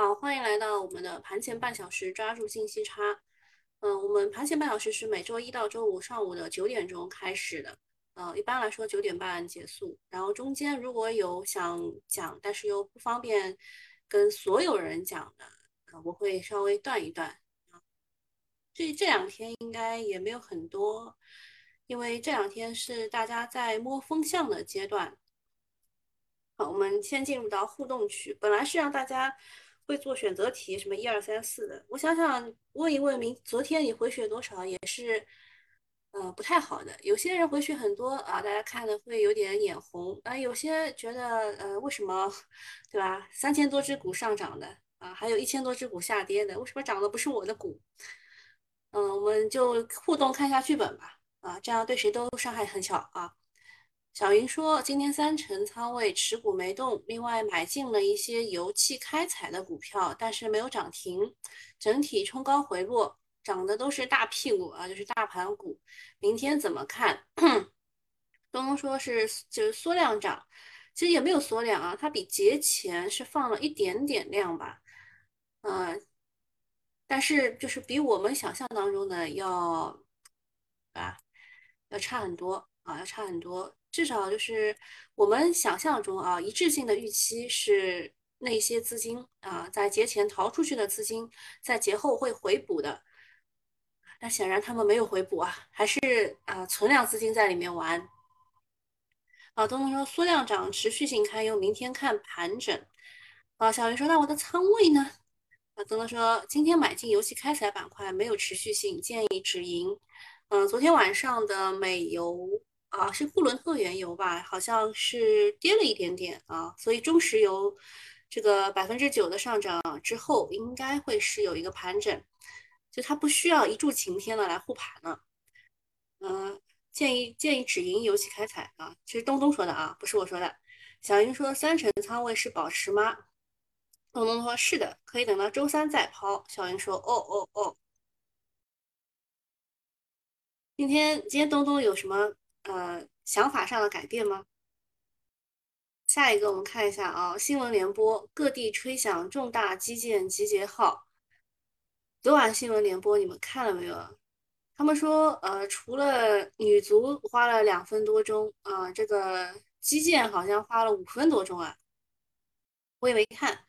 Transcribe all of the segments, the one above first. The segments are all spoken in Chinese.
好，欢迎来到我们的盘前半小时，抓住信息差。嗯，我们盘前半小时是每周一到周五上午的九点钟开始的，呃，一般来说九点半结束。然后中间如果有想讲，但是又不方便跟所有人讲的，呃，我会稍微断一断。这这两天应该也没有很多，因为这两天是大家在摸风向的阶段。好，我们先进入到互动区，本来是让大家。会做选择题，什么一二三四的，我想想问一问，明昨天你回血多少也是，呃，不太好的。有些人回血很多啊，大家看的会有点眼红啊。有些觉得，呃，为什么，对吧？三千多只股上涨的啊，还有一千多只股下跌的，为什么涨的不是我的股？嗯，我们就互动看一下剧本吧，啊，这样对谁都伤害很小啊。小云说：“今天三成仓位持股没动，另外买进了一些油气开采的股票，但是没有涨停，整体冲高回落，涨的都是大屁股啊，就是大盘股。明天怎么看？”东东说是就是缩量涨，其实也没有缩量啊，它比节前是放了一点点量吧，嗯，但是就是比我们想象当中的要啊要差很多啊，要差很多。至少就是我们想象中啊，一致性的预期是那些资金啊，在节前逃出去的资金，在节后会回补的。那显然他们没有回补啊，还是啊存量资金在里面玩。啊，东东说缩量涨，持续性堪忧，明天看盘整。啊，小云说那我的仓位呢？啊，东东说今天买进游戏开采板块没有持续性，建议止盈。嗯，昨天晚上的美油。啊，是布伦特原油吧？好像是跌了一点点啊，所以中石油这个百分之九的上涨之后，应该会是有一个盘整，就它不需要一柱擎天的来护盘了。嗯，建议建议止盈油气开采啊，其实东东说的啊，不是我说的。小云说三成仓位是保持吗？东东说是的，可以等到周三再抛。小云说哦哦哦。今天今天东东有什么？呃，想法上的改变吗？下一个我们看一下啊，新闻联播各地吹响重大基建集结号。昨晚新闻联播你们看了没有？他们说，呃，除了女足花了两分多钟啊，这个基建好像花了五分多钟啊。我也没看，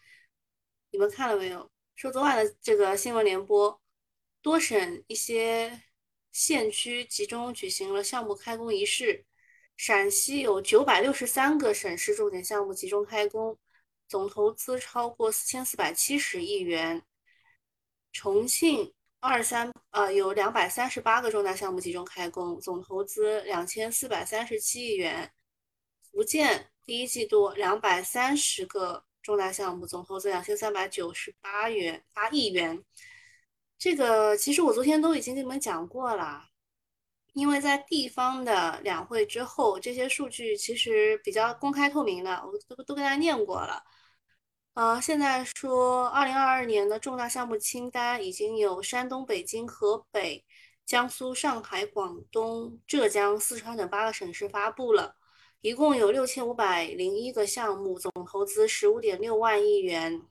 你们看了没有？说昨晚的这个新闻联播，多省一些。县区集中举行了项目开工仪式。陕西有九百六十三个省市重点项目集中开工，总投资超过四千四百七十亿元。重庆二三呃有两百三十八个重大项目集中开工，总投资两千四百三十七亿元。福建第一季度两百三十个重大项目，总投资两千三百九十八元八亿元。这个其实我昨天都已经跟你们讲过了，因为在地方的两会之后，这些数据其实比较公开透明的，我都都跟大家念过了。呃，现在说二零二二年的重大项目清单已经有山东、北京、河北、江苏、上海、广东、浙江、四川等八个省市发布了，一共有六千五百零一个项目，总投资十五点六万亿元。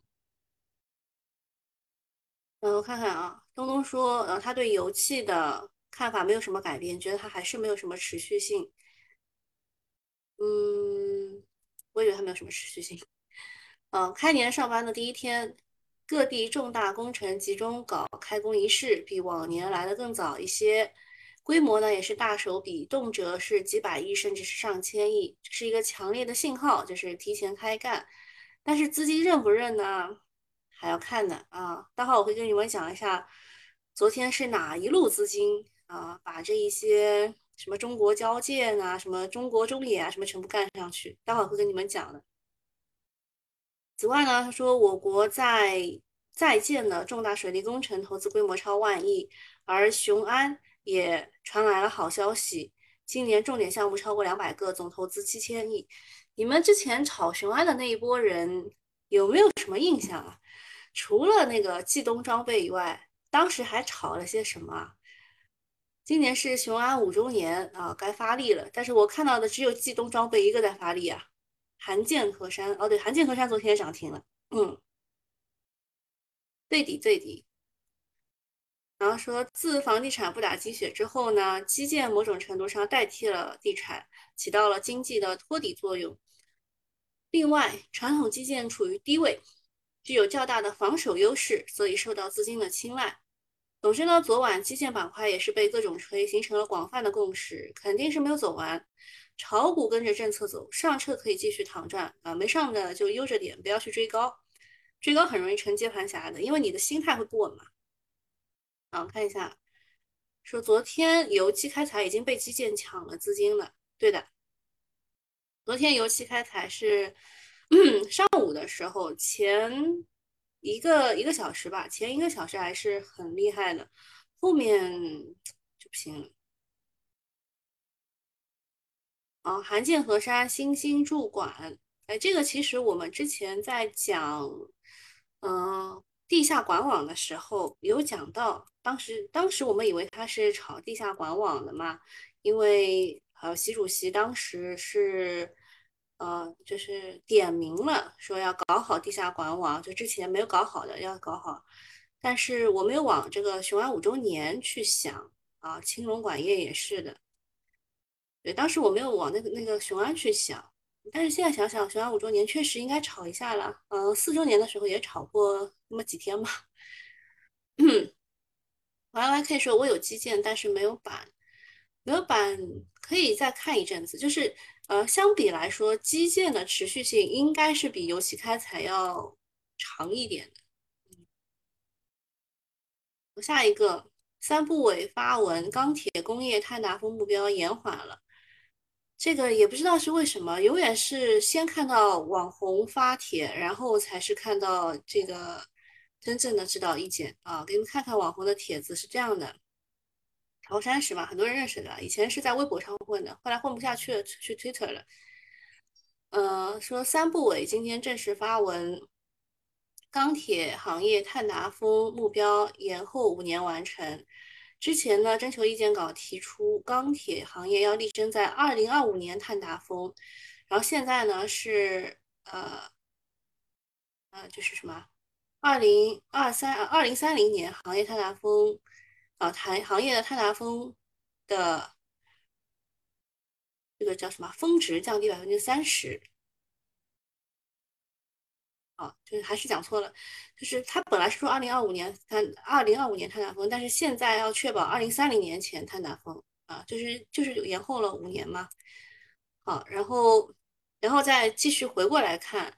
嗯，我看看啊，东东说，呃，他对油气的看法没有什么改变，觉得它还是没有什么持续性。嗯，我也觉得它没有什么持续性。嗯，开年上班的第一天，各地重大工程集中搞开工仪式，比往年来的更早一些，规模呢也是大手笔，动辄是几百亿，甚至是上千亿，这是一个强烈的信号，就是提前开干。但是资金认不认呢？还要看的啊，待会我会跟你们讲一下，昨天是哪一路资金啊，把这一些什么中国交建啊，什么中国中冶啊，什么全部干上去，待会儿会跟你们讲的。此外呢，他说我国在在建的重大水利工程投资规模超万亿，而雄安也传来了好消息，今年重点项目超过两百个，总投资七千亿。你们之前炒雄安的那一波人有没有什么印象啊？除了那个冀东装备以外，当时还炒了些什么？今年是雄安五周年啊，该发力了。但是我看到的只有冀东装备一个在发力啊。韩建河山哦，对，韩建河山昨天也涨停了。嗯，最底最底。然后说，自房地产不打鸡血之后呢，基建某种程度上代替了地产，起到了经济的托底作用。另外，传统基建处于低位，具有较大的防守优势，所以受到资金的青睐。总之呢，昨晚基建板块也是被各种吹，形成了广泛的共识，肯定是没有走完。炒股跟着政策走，上车可以继续躺赚啊，没上的就悠着点，不要去追高，追高很容易成接盘侠的，因为你的心态会不稳嘛。啊，看一下，说昨天油气开采已经被基建抢了资金了，对的。昨天油气开采是 上午的时候，前一个一个小时吧，前一个小时还是很厉害的，后面 就不行了。啊，韩建河沙新兴驻馆，哎，这个其实我们之前在讲，嗯，地下管网的时候有讲到，当时当时我们以为他是炒地下管网的嘛，因为呃，习主席当时是，呃，就是点名了，说要搞好地下管网，就之前没有搞好的要搞好，但是我没有往这个雄安五周年去想啊，青龙管业也是的。对，当时我没有往那个那个雄安去想，但是现在想想，雄安五周年确实应该炒一下了。嗯，四周年的时候也炒过那么几天嘛。Y Y K 说，我有基建，但是没有板，没有板可以再看一阵子。就是呃，相比来说，基建的持续性应该是比油气开采要长一点的。我下一个，三部委发文，钢铁工业碳达峰目标延缓了。这个也不知道是为什么，永远是先看到网红发帖，然后才是看到这个真正的指导意见啊。给你们看看网红的帖子是这样的：陶山石嘛，很多人认识的，以前是在微博上混的，后来混不下去了，去 Twitter 了。呃，说三部委今天正式发文，钢铁行业碳达峰目标延后五年完成。之前呢，征求意见稿提出钢铁行业要力争在二零二五年碳达峰，然后现在呢是呃呃就是什么二零二三二零三零年行业碳达峰啊，谈行业的碳达峰的这个叫什么峰值降低百分之三十。啊，就是还是讲错了，就是他本来是说二零二五年碳二零二五年碳达峰，但是现在要确保二零三零年前碳达峰啊，就是就是延后了五年嘛。好，然后然后再继续回过来看，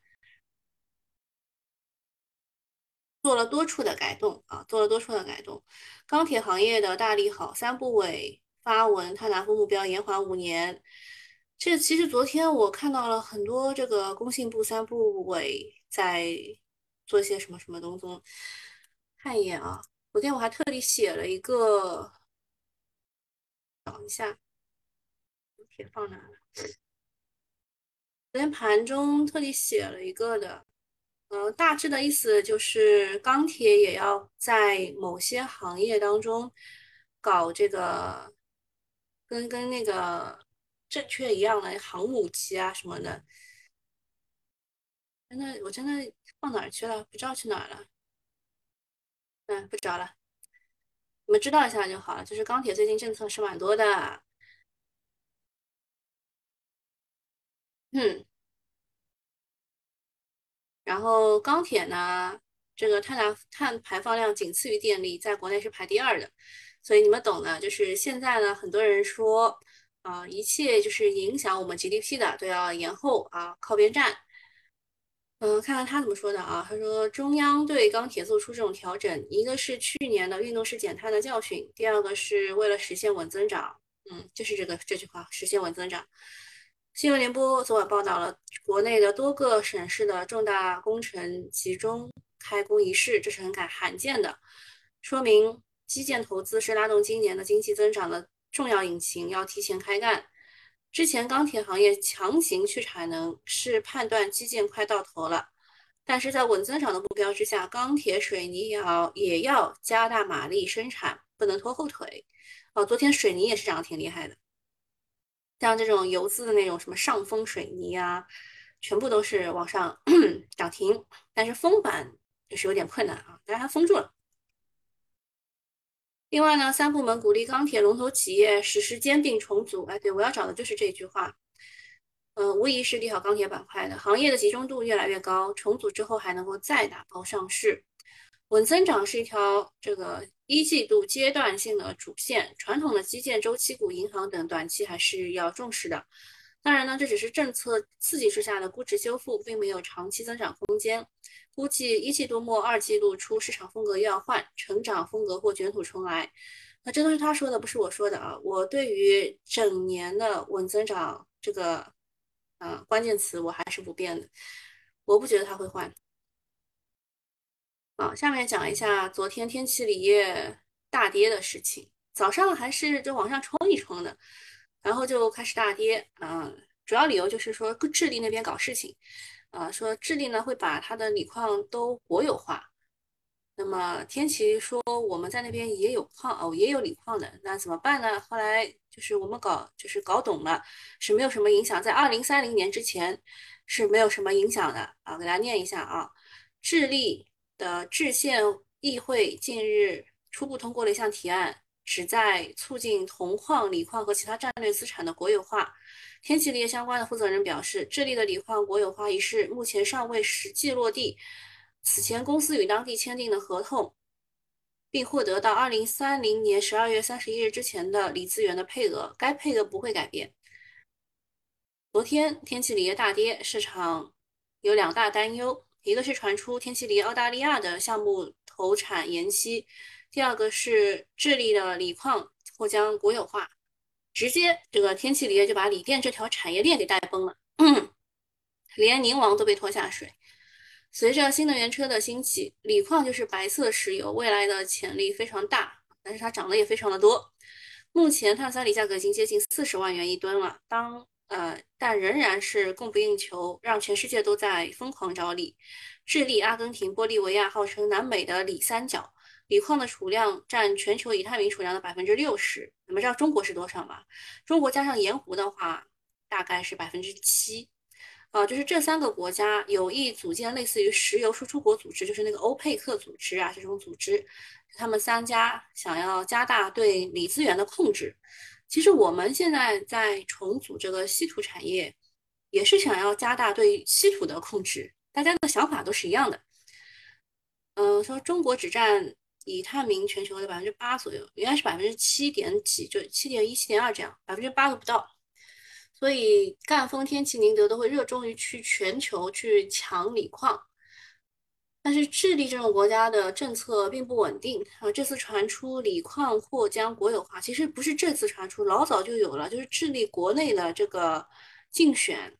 做了多处的改动啊，做了多处的改动，钢铁行业的大利好，三部委发文碳达峰目标延缓五年。这其实昨天我看到了很多这个工信部三部委。在做些什么什么东东，看一眼啊！昨天我还特地写了一个，找一下，铁放哪了？昨天盘中特地写了一个的，嗯，大致的意思就是钢铁也要在某些行业当中搞这个，跟跟那个证券一样的航母机啊什么的。真的，我真的放哪儿去了？不知道去哪儿了。嗯，不找了。你们知道一下就好了。就是钢铁最近政策是蛮多的。嗯。然后钢铁呢，这个碳达碳排放量仅次于电力，在国内是排第二的。所以你们懂的，就是现在呢，很多人说啊，一切就是影响我们 GDP 的都要延后啊，靠边站。嗯，看看他怎么说的啊？他说中央对钢铁做出这种调整，一个是去年的运动式减碳的教训，第二个是为了实现稳增长。嗯，就是这个这句话，实现稳增长。新闻联播昨晚报道了国内的多个省市的重大工程集中开工仪式，这是很罕罕见的，说明基建投资是拉动今年的经济增长的重要引擎，要提前开干。之前钢铁行业强行去产能，是判断基建快到头了。但是在稳增长的目标之下，钢铁、水泥也要也要加大马力生产，不能拖后腿。哦，昨天水泥也是涨得挺厉害的，像这种游资的那种什么上风水泥啊，全部都是往上 涨停。但是封板就是有点困难啊，但是它封住了。另外呢，三部门鼓励钢铁龙头企业实施兼并重组。哎，对我要找的就是这句话。嗯，无疑是利好钢铁板块的。行业的集中度越来越高，重组之后还能够再打包上市，稳增长是一条这个一季度阶段性的主线。传统的基建周期股、银行等短期还是要重视的。当然呢，这只是政策刺激之下的估值修复，并没有长期增长空间。估计一季度末、二季度初市场风格又要换，成长风格或卷土重来。那这都是他说的，不是我说的啊。我对于整年的稳增长这个，呃，关键词我还是不变的。我不觉得他会换。好，下面讲一下昨天天齐锂业大跌的事情。早上还是就往上冲一冲的，然后就开始大跌。嗯，主要理由就是说智利那边搞事情。啊，说智利呢会把它的锂矿都国有化，那么天齐说我们在那边也有矿哦，也有锂矿的，那怎么办呢？后来就是我们搞就是搞懂了，是没有什么影响，在二零三零年之前是没有什么影响的啊。给大家念一下啊，智利的制宪议会近日初步通过了一项提案，旨在促进铜矿、锂矿和其他战略资产的国有化。天齐锂业相关的负责人表示，智利的锂矿国有化一事目前尚未实际落地。此前，公司与当地签订的合同，并获得到二零三零年十二月三十一日之前的锂资源的配额，该配额不会改变。昨天，天齐锂业大跌，市场有两大担忧：一个是传出天齐锂澳大利亚的项目投产延期；第二个是智利的锂矿或将国有化。直接这个天齐锂业就把锂电这条产业链给带崩了，连宁王都被拖下水。随着新能源车的兴起，锂矿就是白色石油，未来的潜力非常大，但是它涨得也非常的多。目前碳酸锂价格已经接近四十万元一吨了，当呃，但仍然是供不应求，让全世界都在疯狂找锂。智利、阿根廷、玻利维亚号称南美的锂三角。锂矿的储量占全球已探明储量的百分之六十。你们知道中国是多少吗？中国加上盐湖的话，大概是百分之七。啊，就是这三个国家有意组建类似于石油输出国组织，就是那个欧佩克组织啊，这种组织，他们三家想要加大对锂资源的控制。其实我们现在在重组这个稀土产业，也是想要加大对稀土的控制。大家的想法都是一样的。嗯，说中国只占。已探明全球的百分之八左右，原来是百分之七点几，就七点一、七点二这样，百分之八都不到。所以赣锋、天齐、宁德都会热衷于去全球去抢锂矿。但是智利这种国家的政策并不稳定啊，这次传出锂矿或将国有化，其实不是这次传出，老早就有了，就是智利国内的这个竞选，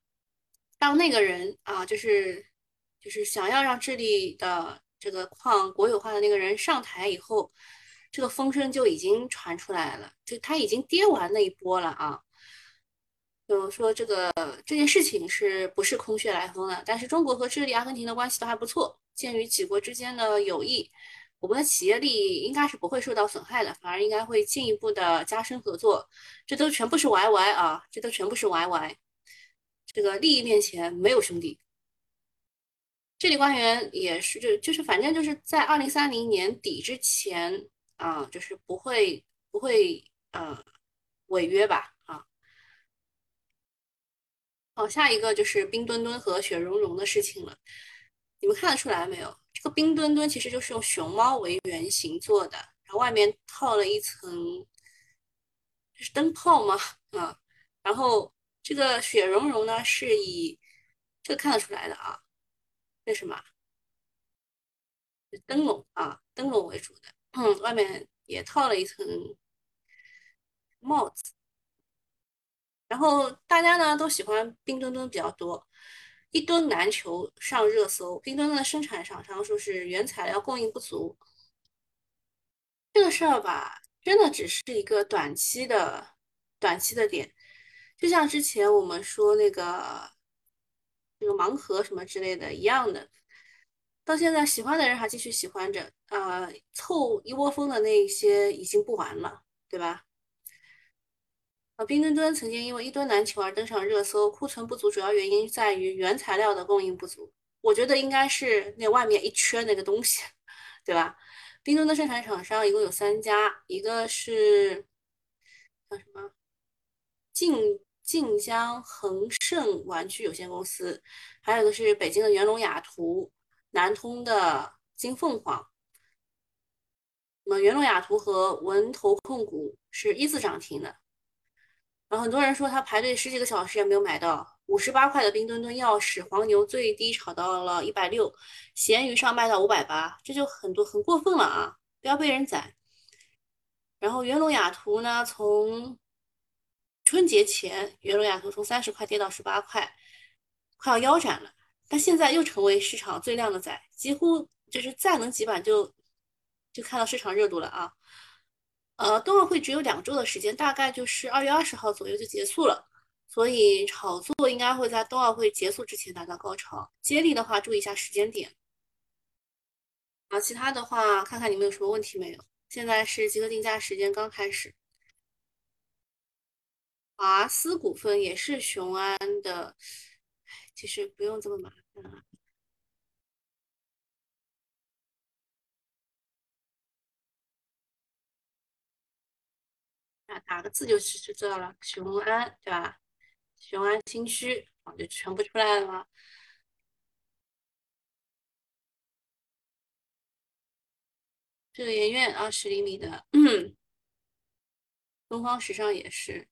当那个人啊，就是就是想要让智利的。这个矿国有化的那个人上台以后，这个风声就已经传出来了，就他已经跌完那一波了啊。就说这个这件事情是不是空穴来风了？但是中国和智利、阿根廷的关系都还不错，鉴于几国之间的友谊，我们的企业利益应该是不会受到损害的，反而应该会进一步的加深合作。这都全部是 YY 啊，这都全部是 YY，这个利益面前没有兄弟。这里官员也是，就就是反正就是在二零三零年底之前啊，就是不会不会呃违约吧啊。好，下一个就是冰墩墩和雪融融的事情了。你们看得出来没有？这个冰墩墩其实就是用熊猫为原型做的，然后外面套了一层，这是灯泡吗？啊，然后这个雪融融呢是以这个看得出来的啊。这什么？灯笼啊，灯笼为主的，嗯，外面也套了一层帽子。然后大家呢都喜欢冰墩墩比较多，一吨难求上热搜。冰墩墩的生产厂商说是原材料供应不足，这个事儿吧，真的只是一个短期的短期的点，就像之前我们说那个。那个盲盒什么之类的一样的，到现在喜欢的人还继续喜欢着，呃，凑一窝蜂的那些已经不玩了，对吧？冰墩墩曾经因为一吨难求而登上热搜，库存不足主要原因在于原材料的供应不足。我觉得应该是那外面一圈那个东西，对吧？冰墩墩生产厂商一共有三家，一个是叫什么晋晋江恒盛玩具有限公司，还有一个是北京的元龙雅图，南通的金凤凰。那么元龙雅图和文投控股是一字涨停的。然后很多人说他排队十几个小时也没有买到，五十八块的冰墩墩钥匙，黄牛最低炒到了一百六，闲鱼上卖到五百八，这就很多很过分了啊！不要被人宰。然后元龙雅图呢，从春节前，元龙雅图从三十块跌到十八块，快要腰斩了。但现在又成为市场最靓的仔，几乎就是再能几板就。就看到市场热度了啊，呃，冬奥会只有两周的时间，大概就是二月二十号左右就结束了，所以炒作应该会在冬奥会结束之前达到高潮。接力的话，注意一下时间点。啊，其他的话，看看你们有什么问题没有？现在是集合竞价时间刚开始。华思股份也是雄安的，其实不用这么麻烦啊。打个字就是就知道了，雄安对吧？雄安新区啊，就全部出来了。这个研院二十厘米的，东方时尚也是，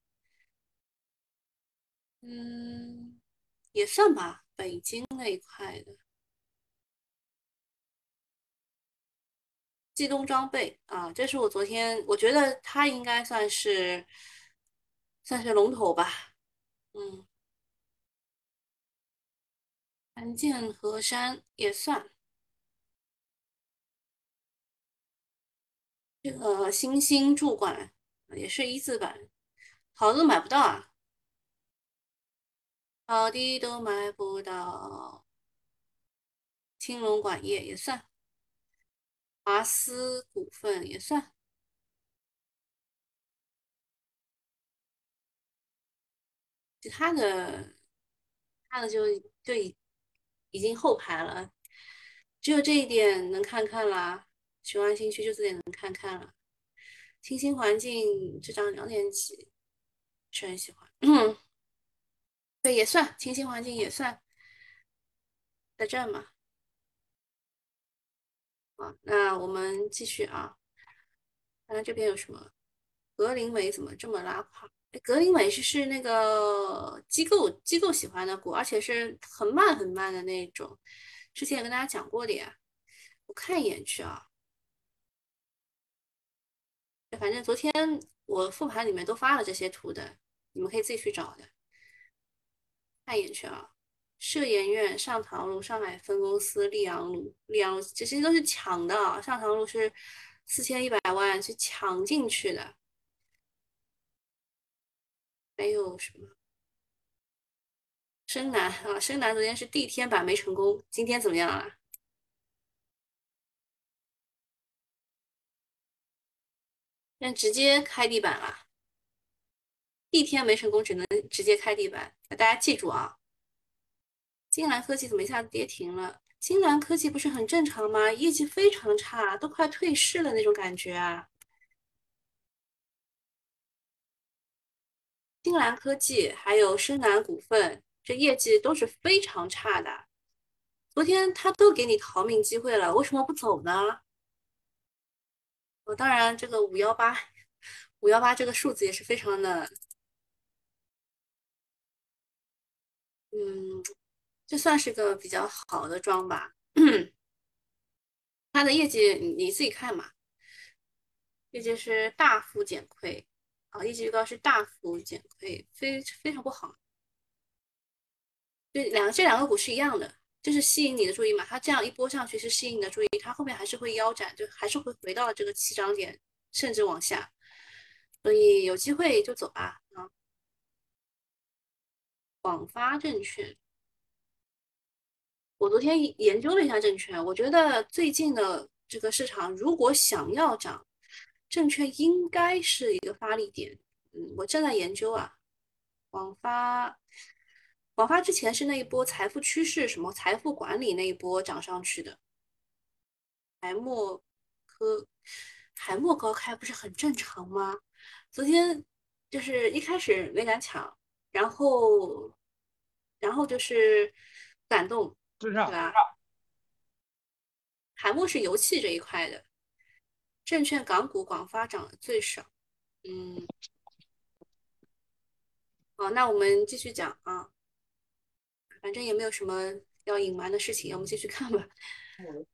嗯，也算吧，北京那一块的。机动装备啊，这是我昨天，我觉得它应该算是算是龙头吧，嗯，安建河山也算，这个星星驻馆也是一字板，好的都买不到啊，好的都买不到，青龙管业也算。华思股份也算，其他的，他的就就已已经后排了，只有这一点能看看啦。雄安新区就这点能看看了。清新环境这张两点几，是很喜欢。对，也算清新环境也算，在这嘛。啊那我们继续啊，看看这边有什么？格林美怎么这么拉胯？格林美是是那个机构机构喜欢的股，而且是很慢很慢的那种。之前也跟大家讲过的呀，我看一眼去啊。反正昨天我复盘里面都发了这些图的，你们可以自己去找的。看一眼去啊。社研院上塘路上海分公司溧阳路，溧阳路这些都是抢的，上塘路是四千一百万去抢进去的。还有什么？深南啊，深南昨天是地天板没成功，今天怎么样啊？那直接开地板了，地天没成功，只能直接开地板。大家记住啊。金兰科技怎么一下子跌停了？金兰科技不是很正常吗？业绩非常差，都快退市了那种感觉啊！金兰科技还有深南股份，这业绩都是非常差的。昨天他都给你逃命机会了，为什么不走呢？哦，当然，这个五幺八，五幺八这个数字也是非常的，嗯。这算是个比较好的庄吧，它的业绩你你自己看嘛，业绩是大幅减亏啊，业绩预告是大幅减亏，非非常不好。对，两这两个股是一样的，就是吸引你的注意嘛，它这样一波上去是吸引你的注意，它后面还是会腰斩，就还是会回到这个起涨点，甚至往下，所以有机会就走吧啊。广发证券。我昨天研究了一下证券，我觉得最近的这个市场如果想要涨，证券应该是一个发力点。嗯，我正在研究啊。广发，广发之前是那一波财富趋势什么财富管理那一波涨上去的，海默科海默高开不是很正常吗？昨天就是一开始没敢抢，然后然后就是感动，对吧？海默是油气这一块的，证券港股广发涨的最少，嗯，好，那我们继续讲啊。反正也没有什么要隐瞒的事情，我们继续看吧。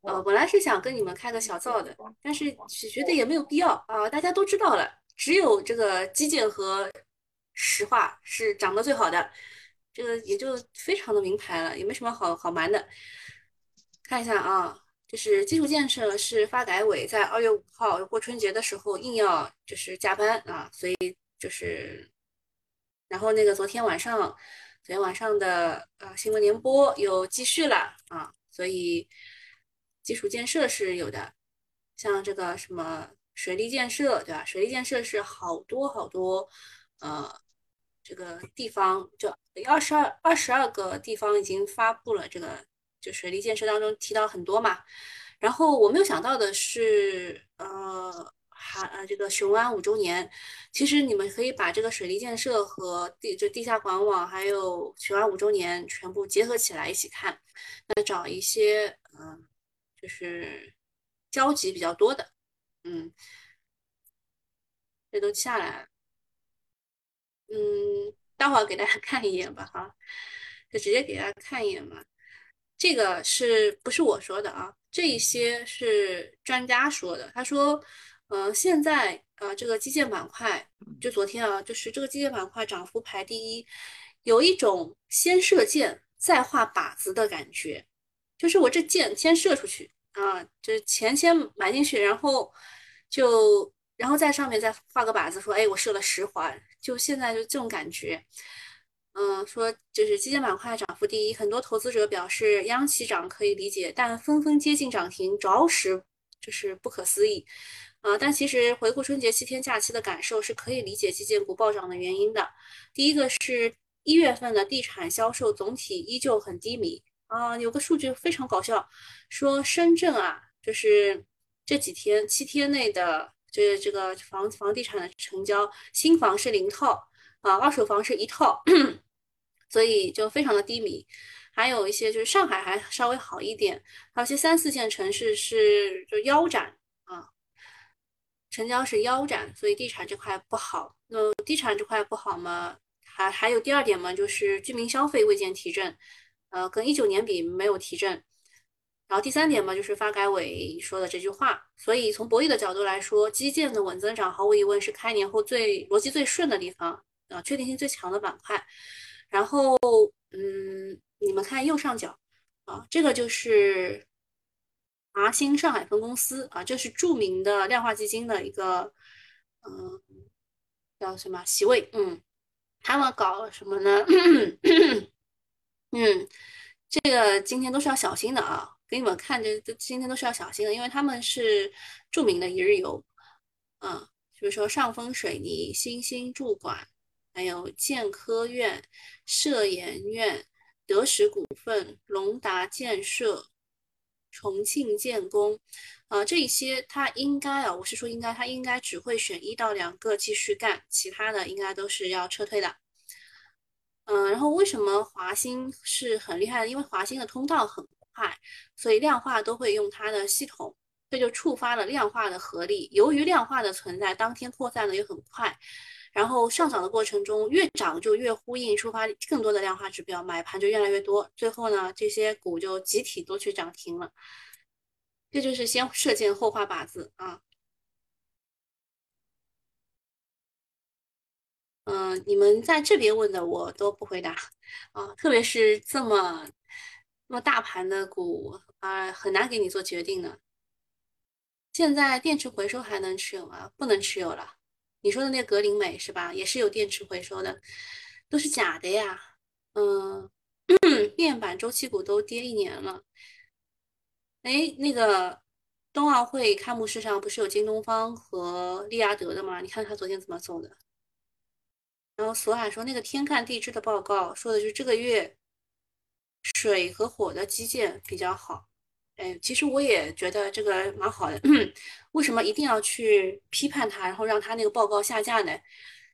呃，本来是想跟你们开个小灶的，但是觉得也没有必要啊。大家都知道了，只有这个基建和石化是涨得最好的，这个也就非常的明牌了，也没什么好好瞒的。看一下啊，就是基础建设是发改委在二月五号过春节的时候硬要就是加班啊，所以就是，然后那个昨天晚上。昨天晚上的呃新闻联播又继续了啊，所以基础建设是有的，像这个什么水利建设，对吧？水利建设是好多好多呃这个地方，就二十二二十二个地方已经发布了这个，就水利建设当中提到很多嘛。然后我没有想到的是，呃。还呃，这个雄安五周年，其实你们可以把这个水利建设和地就地下管网，还有雄安五周年全部结合起来一起看。那找一些嗯，就是交集比较多的，嗯，这都下来了。嗯，待会儿给大家看一眼吧，哈，就直接给大家看一眼吧。这个是不是我说的啊？这一些是专家说的，他说。呃，现在呃，这个基建板块，就昨天啊，就是这个基建板块涨幅排第一，有一种先射箭再画靶子的感觉，就是我这箭先射出去啊，就是钱先埋进去，然后就然后在上面再画个靶子，说哎，我设了十环，就现在就这种感觉。嗯，说就是基建板块涨幅第一，很多投资者表示央企涨可以理解，但纷纷接近涨停，着实就是不可思议。啊，但其实回顾春节七天假期的感受是可以理解基建股暴涨的原因的。第一个是一月份的地产销售总体依旧很低迷啊，有个数据非常搞笑，说深圳啊，就是这几天七天内的就是这个房房地产的成交，新房是零套啊，二手房是一套，所以就非常的低迷。还有一些就是上海还稍微好一点，还有些三四线城市是就腰斩啊。成交是腰斩，所以地产这块不好。那地产这块不好嘛？还还有第二点嘛，就是居民消费未见提振，呃，跟一九年比没有提振。然后第三点嘛，就是发改委说的这句话。所以从博弈的角度来说，基建的稳增长毫无疑问是开年后最逻辑最顺的地方，啊，确定性最强的板块。然后，嗯，你们看右上角，啊，这个就是。华兴上海分公司啊，这是著名的量化基金的一个，嗯，叫什么席位？嗯，他们搞什么呢？嗯，这个今天都是要小心的啊，给你们看，这这今天都是要小心的，因为他们是著名的一日游，嗯，比如说上峰水泥、新兴住管，还有建科院、社研院、德实股份、龙达建设。重庆建工，呃，这一些他应该啊，我是说应该，他应该只会选一到两个继续干，其他的应该都是要撤退的。嗯，然后为什么华兴是很厉害的？因为华兴的通道很快，所以量化都会用它的系统，这就触发了量化的合力。由于量化的存在，当天扩散的也很快，然后上涨的过程中越涨就越呼应，触发更多的量化指标，买盘就越来越多，最后呢，这些股就集体都去涨停了。这就是先射箭后画靶子啊。嗯，你们在这边问的我都不回答啊，特别是这么那么大盘的股啊，很难给你做决定的。现在电池回收还能持有吗？不能持有了。你说的那格林美是吧？也是有电池回收的，都是假的呀。嗯，面板周期股都跌一年了。哎，那个冬奥会开幕式上不是有京东方和利亚德的吗？你看他昨天怎么走的。然后索海说，那个天看地支的报告说的是这个月水和火的基建比较好。哎，其实我也觉得这个蛮好的。为什么一定要去批判他，然后让他那个报告下架呢？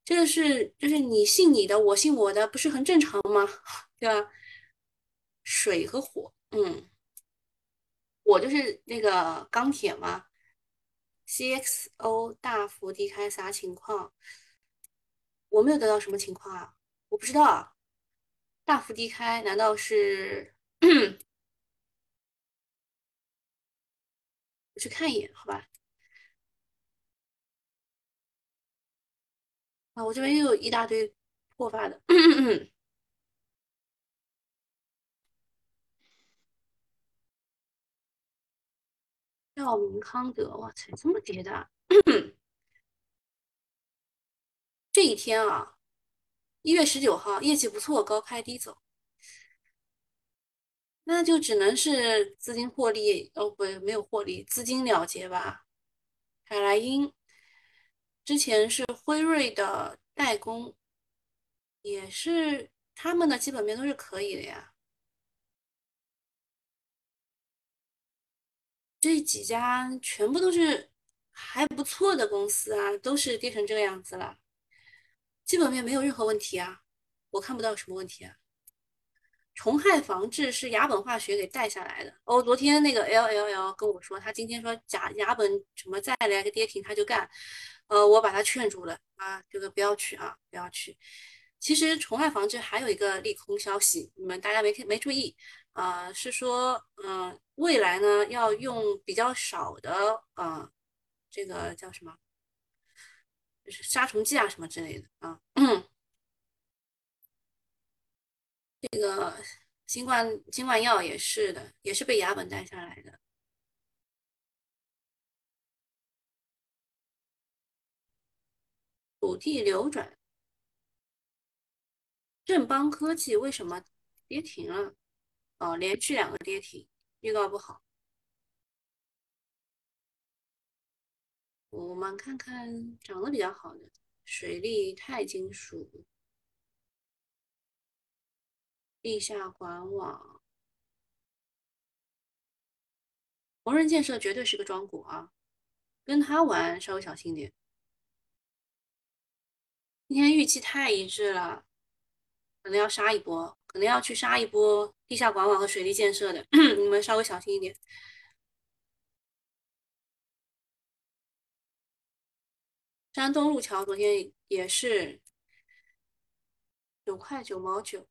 这个是就是你信你的，我信我的，不是很正常吗？对吧？水和火，嗯，我就是那个钢铁嘛。CXO 大幅低开啥情况？我没有得到什么情况啊，我不知道啊。大幅低开难道是？我去看一眼，好吧。啊，我这边又有一大堆破发的。药明康德，哇塞，这么跌的！这一天啊，一月十九号，业绩不错，高开低走，那就只能是资金获利哦，不，没有获利，资金了结吧。海莱因之前是辉瑞的代工，也是他们的基本面都是可以的呀。这几家全部都是还不错的公司啊，都是跌成这个样子了，基本面没有任何问题啊，我看不到什么问题啊。虫害防治是雅本化学给带下来的哦，昨天那个 L L L 跟我说，他今天说雅雅本什么再来个跌停他就干，呃，我把他劝住了啊，这个不要去啊，不要去。其实虫害防治还有一个利空消息，你们大家没听没注意。啊，是说，嗯，未来呢要用比较少的，啊，这个叫什么，杀虫剂啊什么之类的啊。这个新冠新冠药也是的，也是被雅本带下来的。土地流转，正邦科技为什么跌停了？哦，连续两个跌停，预告不好。我们看看长得比较好的水利、钛金属、地下管网、宏仁建设绝对是个庄股啊，跟他玩稍微小心点。今天预期太一致了，可能要杀一波。可能要去杀一波地下管网和水利建设的，你们稍微小心一点。山东路桥昨天也是九块九毛九，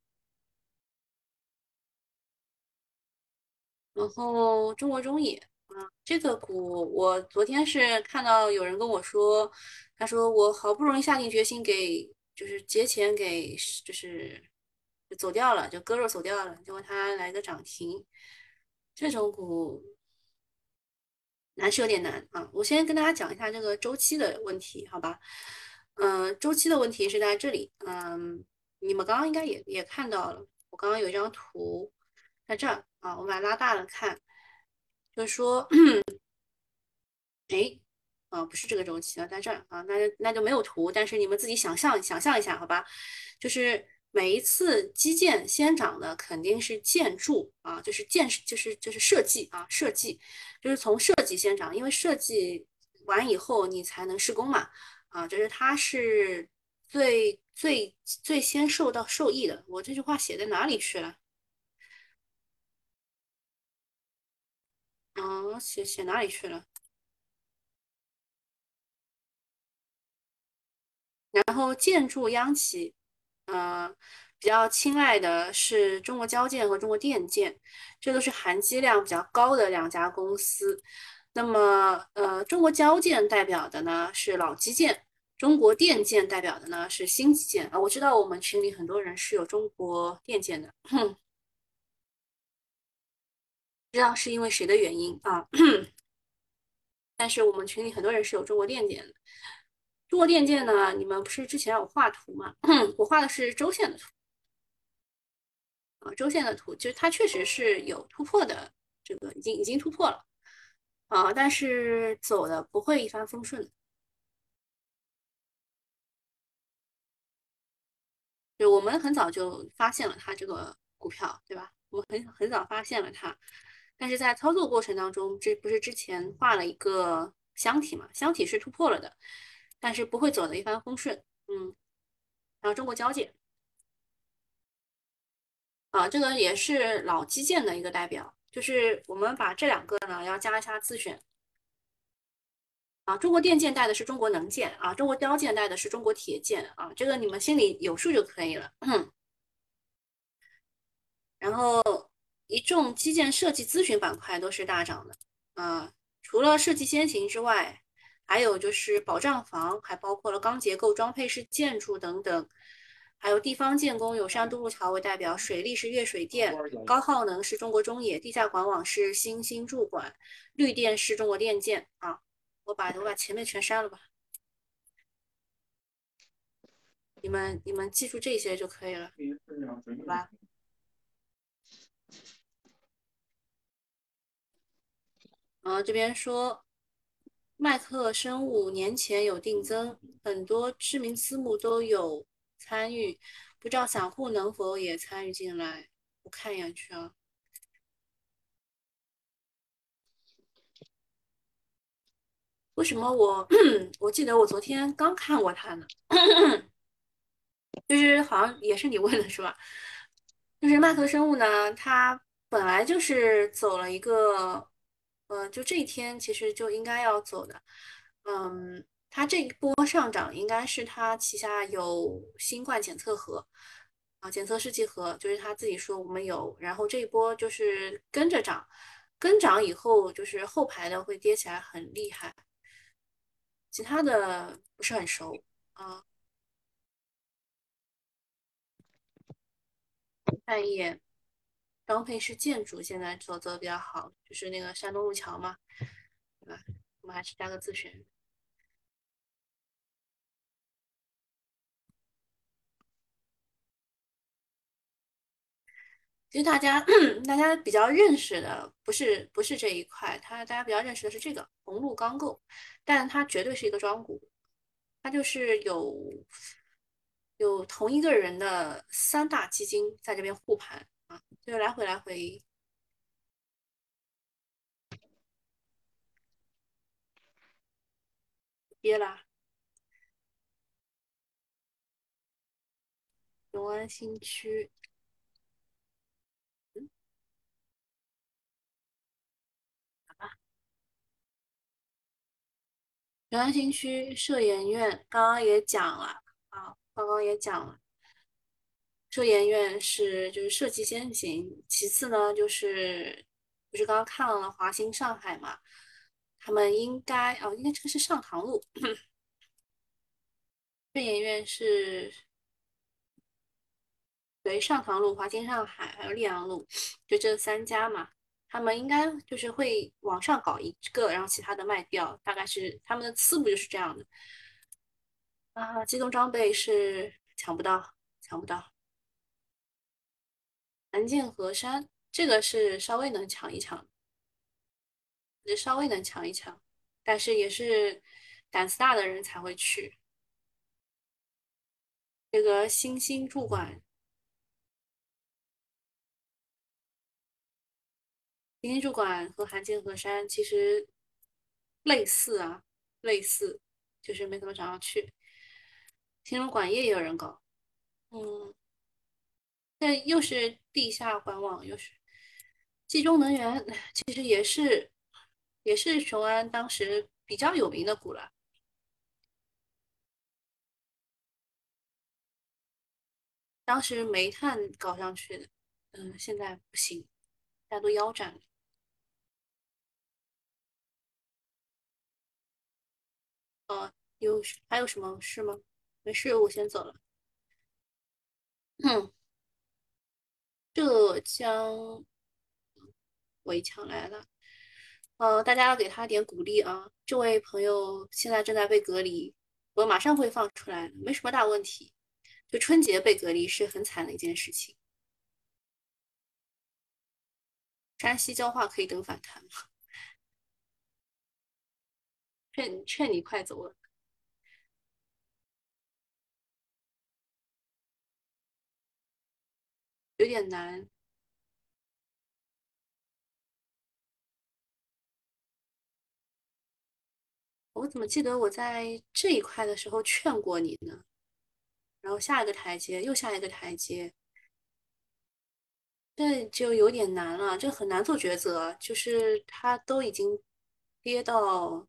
然后中国中冶啊，这个股我昨天是看到有人跟我说，他说我好不容易下定决心给，就是节前给，就是。走掉了，就割肉走掉了，结果它来个涨停，这种股难是有点难啊。我先跟大家讲一下这个周期的问题，好吧？嗯，周期的问题是在这里，嗯，你们刚刚应该也也看到了，我刚刚有一张图在这儿啊，我把它拉大了看，就是说，哎，啊，不是这个周期啊，在这儿啊，那就那就没有图，但是你们自己想象想象一下，好吧？就是。每一次基建先涨的肯定是建筑啊，就是建就是就是设计啊，设计就是从设计先涨，因为设计完以后你才能施工嘛啊，就是它是最最最先受到受益的。我这句话写在哪里去了？嗯，写写哪里去了？然后建筑央企。嗯，比较青睐的是中国交建和中国电建，这都是含金量比较高的两家公司。那么，呃，中国交建代表的呢是老基建，中国电建代表的呢是新基建啊。我知道我们群里很多人是有中国电建的，不知道是因为谁的原因啊？但是我们群里很多人是有中国电建的。中国电建呢？你们不是之前有画图吗？我画的是周线的图啊，周线的图，就它确实是有突破的，这个已经已经突破了啊，但是走的不会一帆风顺的。就我们很早就发现了它这个股票，对吧？我们很很早发现了它，但是在操作过程当中，这不是之前画了一个箱体嘛？箱体是突破了的，但是不会走的一帆风顺。嗯，然后中国交建啊，这个也是老基建的一个代表，就是我们把这两个呢要加一下自选。啊，中国电建带的是中国能建啊，中国雕建带的是中国铁建啊，这个你们心里有数就可以了。然后一众基建设计咨询板块都是大涨的啊，除了设计先行之外，还有就是保障房，还包括了钢结构装配式建筑等等，还有地方建工有山都路桥为代表，水利是粤水电，高耗能是中国中冶，地下管网是新兴筑管，绿电是中国电建啊。我把我把前面全删了吧，你们你们记住这些就可以了，好吧？啊，这边说麦克生物年前有定增，很多知名私募都有参与，不知道散户能否也参与进来？我看一眼去啊。为什么我 我记得我昨天刚看过他呢？就是好像也是你问的是吧？就是麦克生物呢，它本来就是走了一个，呃，就这一天其实就应该要走的。嗯，它这一波上涨应该是它旗下有新冠检测盒啊，检测试剂盒，就是他自己说我们有，然后这一波就是跟着涨，跟涨以后就是后排的会跌起来很厉害。其他的不是很熟啊。半夜，装配式建筑现在做做的比较好，就是那个山东路桥嘛，对吧？我们还是加个自选。其实大家 大家比较认识的不是不是这一块，它大家比较认识的是这个红路钢构，但它绝对是一个庄股，它就是有有同一个人的三大基金在这边护盘，就来回来回。别啦，永安新区。永安新区设研院刚刚也讲了啊，刚刚也讲了，设研院是就是设计先行，其次呢就是不是刚刚看了华兴上海嘛，他们应该哦，应该这个是上塘路，设研院是对上塘路、华兴上海还有溧阳路，就这三家嘛。他们应该就是会往上搞一个，然后其他的卖掉，大概是他们的思路就是这样的。啊，机动装备是抢不到，抢不到。南建河山这个是稍微能抢一抢，也稍微能抢一抢，但是也是胆子大的人才会去。这个星星驻管。星星主管和韩建河山其实类似啊，类似，就是没怎么想要去。新龙管业也有人搞，嗯，但又是地下管网，又是冀中能源，其实也是也是雄安当时比较有名的股了。当时煤炭搞上去的，嗯，现在不行，大家都腰斩了。呃，有还有什么事吗？没事，我先走了。嗯，浙江围墙来了，呃，大家要给他点鼓励啊！这位朋友现在正在被隔离，我马上会放出来，没什么大问题。就春节被隔离是很惨的一件事情。山西焦化可以等反弹吗？劝劝你快走了，有点难。我怎么记得我在这一块的时候劝过你呢？然后下一个台阶，又下一个台阶。这就有点难了，这很难做抉择，就是他都已经跌到。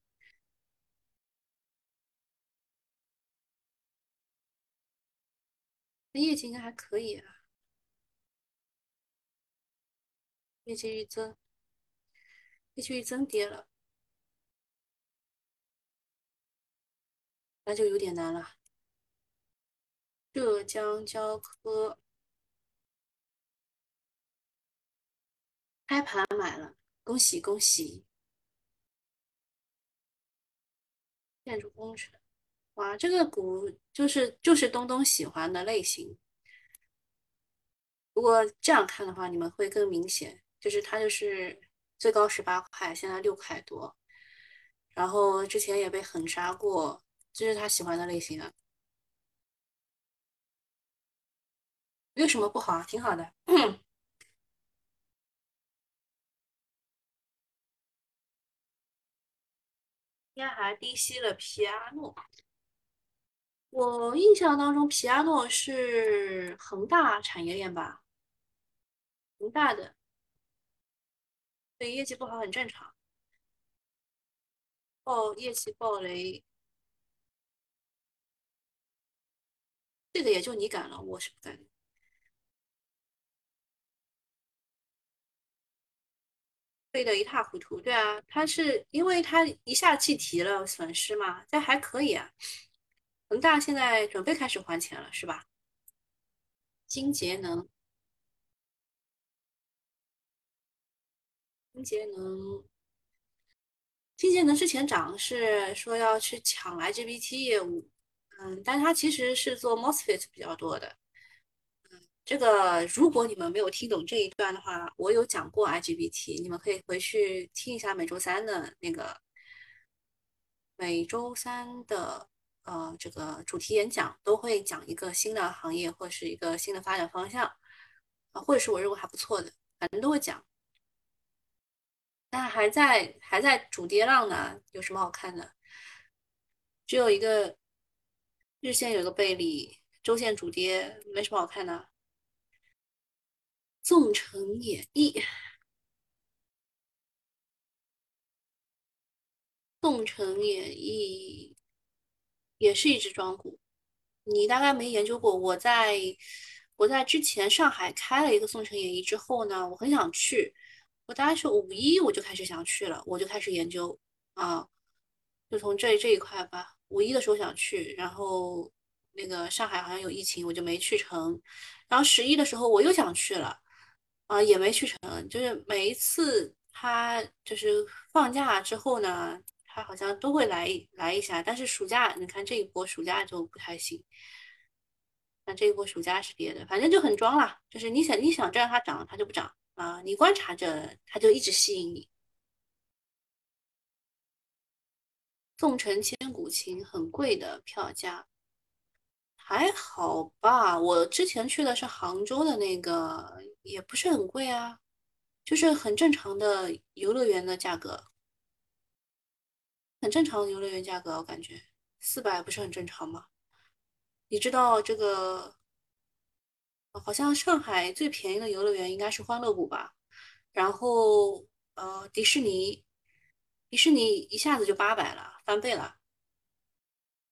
那业绩应该还可以啊。业绩预增，业绩预增跌了，那就有点难了。浙江交科开盘买了，恭喜恭喜！建筑工程，哇，这个股就是就是东东喜欢的类型。如果这样看的话，你们会更明显，就是它就是最高十八块，现在六块多，然后之前也被狠杀过，这是他喜欢的类型啊。没有什么不好啊，挺好的。应该还低吸了皮阿诺。我印象当中，皮阿诺是恒大产业链吧？恒大的，对业绩不好很正常。爆业绩爆雷，这个也就你敢了，我是不敢。飞得一塌糊涂，对啊，他是因为他一下计提了损失嘛，这还可以啊。恒大现在准备开始还钱了，是吧？金节能，金节能，金节能之前涨是说要去抢 IGBT 业务，嗯，但它其实是做 MOSFET 比较多的。这个如果你们没有听懂这一段的话，我有讲过 IGBT，你们可以回去听一下每周三的那个每周三的呃这个主题演讲，都会讲一个新的行业或是一个新的发展方向啊，或者是我认为还不错的，反正都会讲。但还在还在主跌浪呢，有什么好看的？只有一个日线有个背离，周线主跌，没什么好看的。纵成演艺，纵成演艺也是一只庄股，你大概没研究过。我在我在之前上海开了一个纵成演艺之后呢，我很想去，我大概是五一我就开始想去了，我就开始研究啊，就从这这一块吧。五一的时候想去，然后那个上海好像有疫情，我就没去成。然后十一的时候我又想去了。啊，也没去成，就是每一次他就是放假之后呢，他好像都会来来一下。但是暑假，你看这一波暑假就不太行。那这一波暑假是别的，反正就很装了。就是你想你想让它涨，它就不涨啊；你观察着，它就一直吸引你。宋城千古情很贵的票价。还好吧，我之前去的是杭州的那个，也不是很贵啊，就是很正常的游乐园的价格，很正常游乐园价格，我感觉四百不是很正常吗？你知道这个，好像上海最便宜的游乐园应该是欢乐谷吧？然后呃，迪士尼，迪士尼一下子就八百了，翻倍了，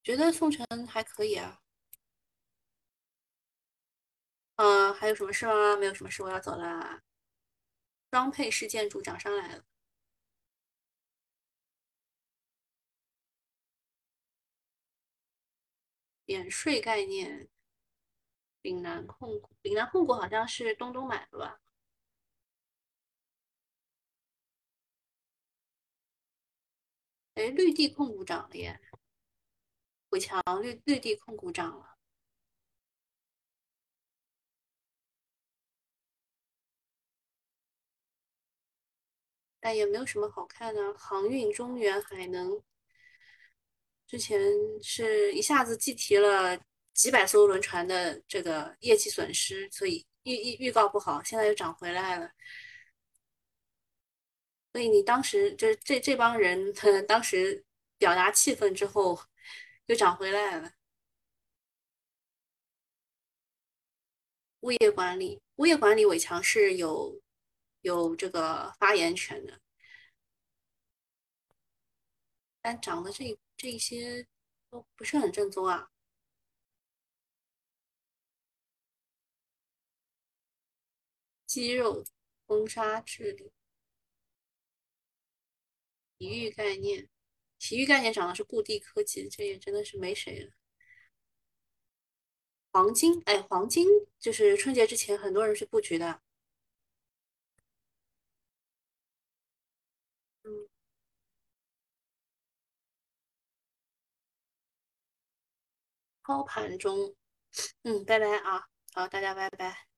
觉得宋城还可以啊。嗯，还有什么事吗？没有什么事，我要走了。装配式建筑涨上来了。免税概念，岭南控股，岭南控股好像是东东买的吧？哎，绿地控股涨了耶！伟强绿绿地控股涨了。但也没有什么好看的。航运、中原、海能，之前是一下子计提了几百艘轮船的这个业绩损失，所以预预预告不好，现在又涨回来了。所以你当时就是这这帮人，他 当时表达气愤之后又涨回来了。物业管理，物业管理，伟强是有有这个发言权的，但涨的这这些都不是很正宗啊。肌肉封杀治理，体育概念，体育概念涨的是固地科技，这也真的是没谁了。黄金，哎，黄金就是春节之前很多人去布局的。嗯，抛盘中，嗯，拜拜啊，好，大家拜拜。